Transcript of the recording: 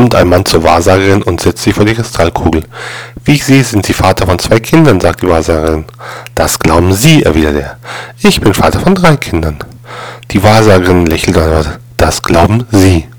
kommt ein Mann zur Wahrsagerin und setzt sie vor die Kristallkugel. Wie ich sehe, sind Sie Vater von zwei Kindern, sagt die Wahrsagerin. Das glauben Sie, erwidert er. Ich bin Vater von drei Kindern. Die Wahrsagerin lächelt und sagt, das glauben Sie.